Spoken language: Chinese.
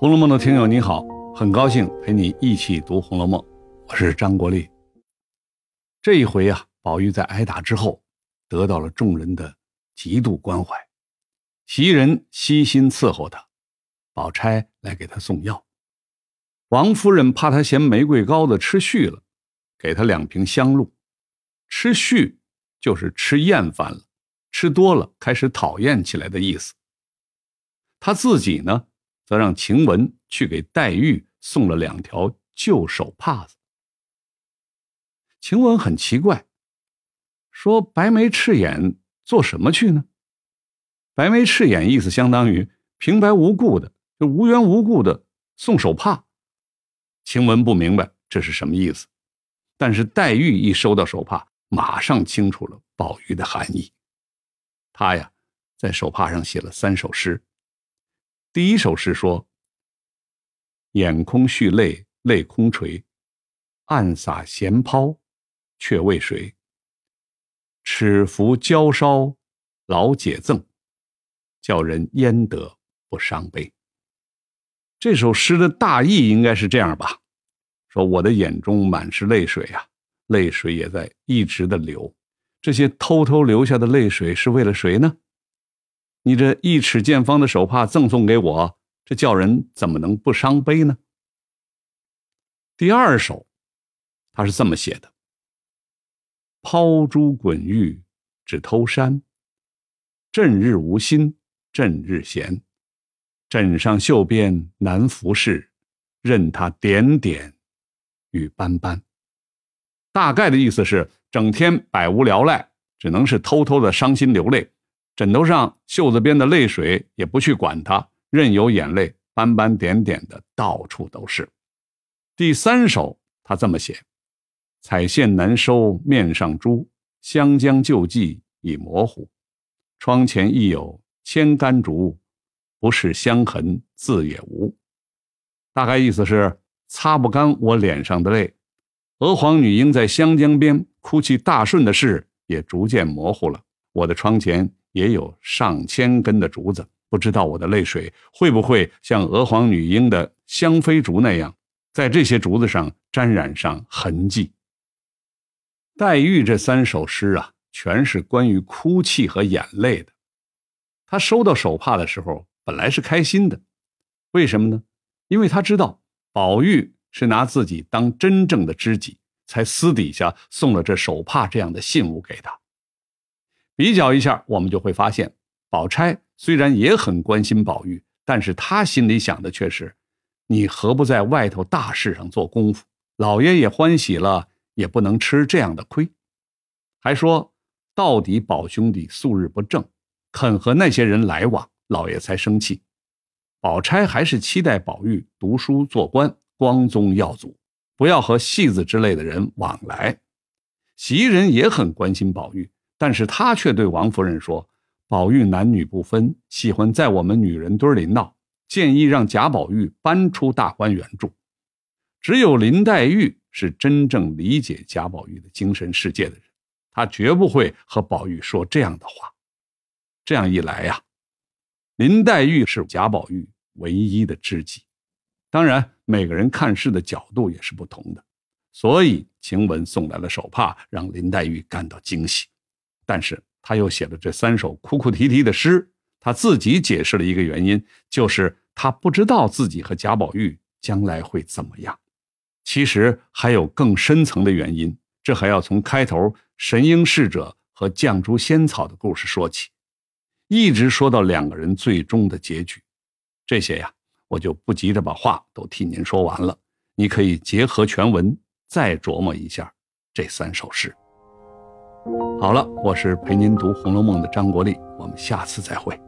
红楼梦》的听友你好，很高兴陪你一起读《红楼梦》，我是张国立。这一回啊，宝玉在挨打之后，得到了众人的极度关怀，袭人悉心伺候他，宝钗来给他送药，王夫人怕他嫌玫瑰膏的吃续了，给他两瓶香露。吃续就是吃厌烦了，吃多了开始讨厌起来的意思。他自己呢？则让晴雯去给黛玉送了两条旧手帕子。晴雯很奇怪，说：“白眉赤眼做什么去呢？”白眉赤眼意思相当于平白无故的，就无缘无故的送手帕。晴雯不明白这是什么意思，但是黛玉一收到手帕，马上清楚了宝玉的含义。他呀，在手帕上写了三首诗。第一首诗说：“眼空蓄泪泪空垂，暗洒闲抛却为谁？尺幅娇烧老解赠，叫人焉得不伤悲。”这首诗的大意应该是这样吧：说我的眼中满是泪水啊，泪水也在一直的流。这些偷偷流下的泪水是为了谁呢？你这一尺见方的手帕赠送给我，这叫人怎么能不伤悲呢？第二首，他是这么写的：“抛珠滚玉只偷山，枕日无心枕日闲，枕上绣边难拂拭，任他点点与斑斑。”大概的意思是，整天百无聊赖，只能是偷偷的伤心流泪。枕头上袖子边的泪水也不去管它，任由眼泪斑斑点点的到处都是。第三首他这么写：彩线难收面上珠，湘江旧迹已模糊。窗前亦有千竿竹，不是香痕字也无。大概意思是擦不干我脸上的泪，娥皇女英在湘江边哭泣大顺的事也逐渐模糊了。我的窗前。也有上千根的竹子，不知道我的泪水会不会像娥皇女英的香妃竹那样，在这些竹子上沾染上痕迹。黛玉这三首诗啊，全是关于哭泣和眼泪的。她收到手帕的时候，本来是开心的，为什么呢？因为她知道宝玉是拿自己当真正的知己，才私底下送了这手帕这样的信物给她。比较一下，我们就会发现，宝钗虽然也很关心宝玉，但是她心里想的却是：你何不在外头大事上做功夫？老爷也欢喜了，也不能吃这样的亏。还说到底，宝兄弟素日不正，肯和那些人来往，老爷才生气。宝钗还是期待宝玉读书做官，光宗耀祖，不要和戏子之类的人往来。袭人也很关心宝玉。但是他却对王夫人说：“宝玉男女不分，喜欢在我们女人堆里闹，建议让贾宝玉搬出大观园住。只有林黛玉是真正理解贾宝玉的精神世界的人，她绝不会和宝玉说这样的话。这样一来呀，林黛玉是贾宝玉唯一的知己。当然，每个人看事的角度也是不同的，所以晴雯送来了手帕，让林黛玉感到惊喜。”但是他又写了这三首哭哭啼啼的诗，他自己解释了一个原因，就是他不知道自己和贾宝玉将来会怎么样。其实还有更深层的原因，这还要从开头神瑛侍者和绛珠仙草的故事说起，一直说到两个人最终的结局。这些呀，我就不急着把话都替您说完了，你可以结合全文再琢磨一下这三首诗。好了，我是陪您读《红楼梦》的张国立，我们下次再会。